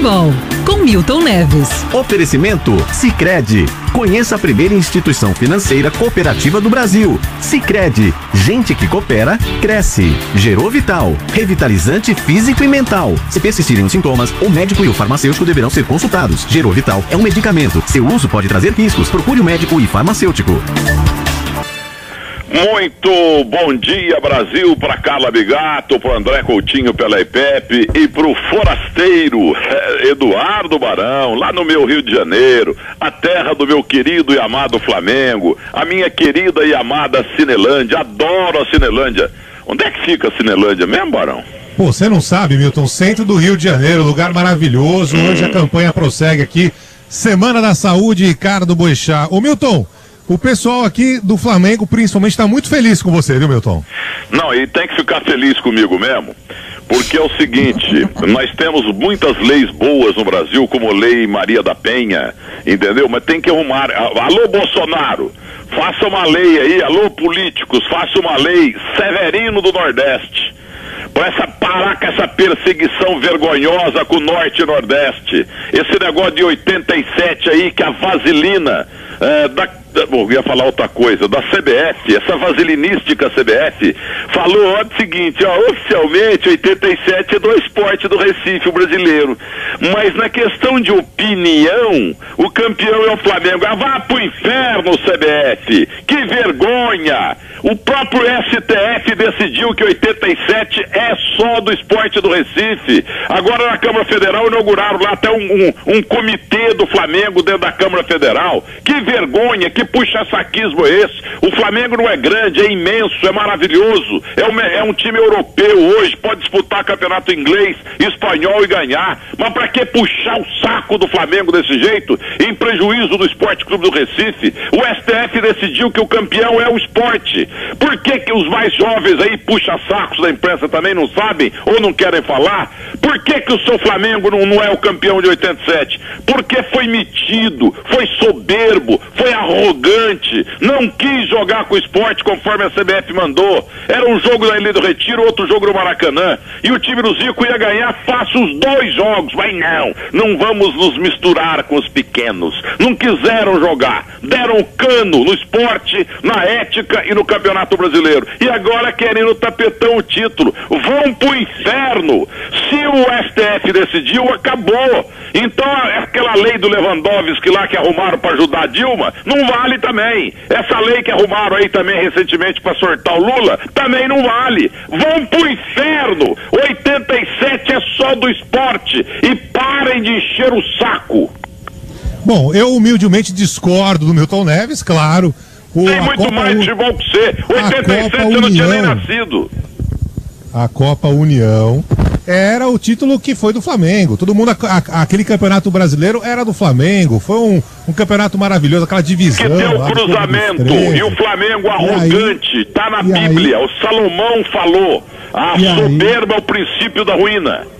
Futebol, com Milton Neves. Oferecimento Sicredi. Conheça a primeira instituição financeira cooperativa do Brasil. Sicredi. Gente que coopera, cresce. Gerou Vital. Revitalizante físico e mental. Se persistirem os sintomas, o médico e o farmacêutico deverão ser consultados. Gerou Vital é um medicamento. Seu uso pode trazer riscos. Procure o médico e farmacêutico. Muito bom dia, Brasil, para Carla Bigato, para André Coutinho pela IPEP e para o forasteiro eh, Eduardo Barão, lá no meu Rio de Janeiro, a terra do meu querido e amado Flamengo, a minha querida e amada Cinelândia, adoro a Cinelândia. Onde é que fica a Cinelândia mesmo, Barão? Pô, você não sabe, Milton, centro do Rio de Janeiro, lugar maravilhoso, hum. hoje a campanha prossegue aqui, Semana da Saúde, Ricardo Boechat. Ô Milton, o pessoal aqui do Flamengo, principalmente, está muito feliz com você, viu, Milton? Não, e tem que ficar feliz comigo mesmo. Porque é o seguinte, nós temos muitas leis boas no Brasil, como a Lei Maria da Penha, entendeu? Mas tem que arrumar. Alô, Bolsonaro, faça uma lei aí, alô, políticos, faça uma lei Severino do Nordeste para essa parar com essa perseguição vergonhosa com o Norte e Nordeste. Esse negócio de 87 aí, que a vaselina é, da Bom, ia falar outra coisa, da CBF, essa vasilinística CBF, falou o seguinte, ó, oficialmente 87 é do esporte do Recife, brasileiro. Mas na questão de opinião, o campeão é o Flamengo. Ah, vá pro inferno, CBF! Que vergonha! O próprio STF decidiu que 87 é só do esporte do Recife. Agora na Câmara Federal inauguraram lá até um, um, um comitê do Flamengo dentro da Câmara Federal. Que vergonha, que puxa-saquismo é esse? O Flamengo não é grande, é imenso, é maravilhoso. É um, é um time europeu hoje, pode disputar campeonato inglês, espanhol e ganhar. Mas para que puxar o saco do Flamengo desse jeito, em prejuízo do Esporte Clube do Recife? O STF decidiu que o campeão é o esporte. Por que, que os mais jovens aí puxa-sacos da imprensa também não sabem ou não querem falar? Por que, que o seu Flamengo não, não é o campeão de 87? Porque foi metido, foi soberbo, foi arrogante, não quis jogar com o esporte conforme a CBF mandou. Era um jogo da Ilha do Retiro, outro jogo no Maracanã. E o time do Zico ia ganhar fácil os dois jogos. Mas não, não vamos nos misturar com os pequenos. Não quiseram jogar. Deram cano no esporte, na ética e no campeonato Brasileiro. E agora querem no tapetão o título. Vão pro inferno. Se o STF decidiu, acabou. Então aquela lei do Lewandowski lá que arrumaram para ajudar a Dilma, não vale também. Essa lei que arrumaram aí também recentemente para sortar o Lula, também não vale. Vão pro inferno. 87 é só do esporte. E parem de encher o saco. Bom, eu humildemente discordo do Milton Neves, claro. O, Tem muito Copa mais futebol que você. 87 você não tinha nem nascido. A Copa União era o título que foi do Flamengo. Todo mundo, a, a, aquele campeonato brasileiro era do Flamengo. Foi um, um campeonato maravilhoso, aquela divisão. Que tem o cruzamento e o Flamengo arrogante, aí, tá na Bíblia. Aí, o Salomão falou: a soberba é o princípio da ruína.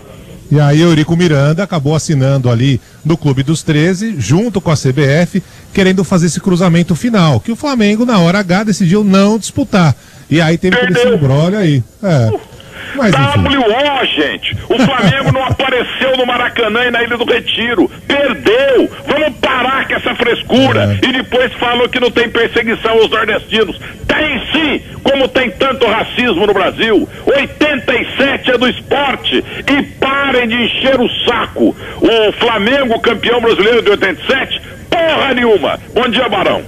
E aí Eurico Miranda acabou assinando ali no Clube dos 13, junto com a CBF, querendo fazer esse cruzamento final, que o Flamengo, na hora H, decidiu não disputar. E aí teve todo esse embrolho aí. É. Mas, WO, gente. O Flamengo não apareceu no Maracanã e na Ilha do Retiro. Perdeu. Vamos parar com essa frescura. É. E depois falou que não tem perseguição aos nordestinos. Tem sim, como tem tanto racismo no Brasil. 87 é do esporte. E parem de encher o saco. O Flamengo, campeão brasileiro de 87, porra nenhuma. Bom dia, Barão.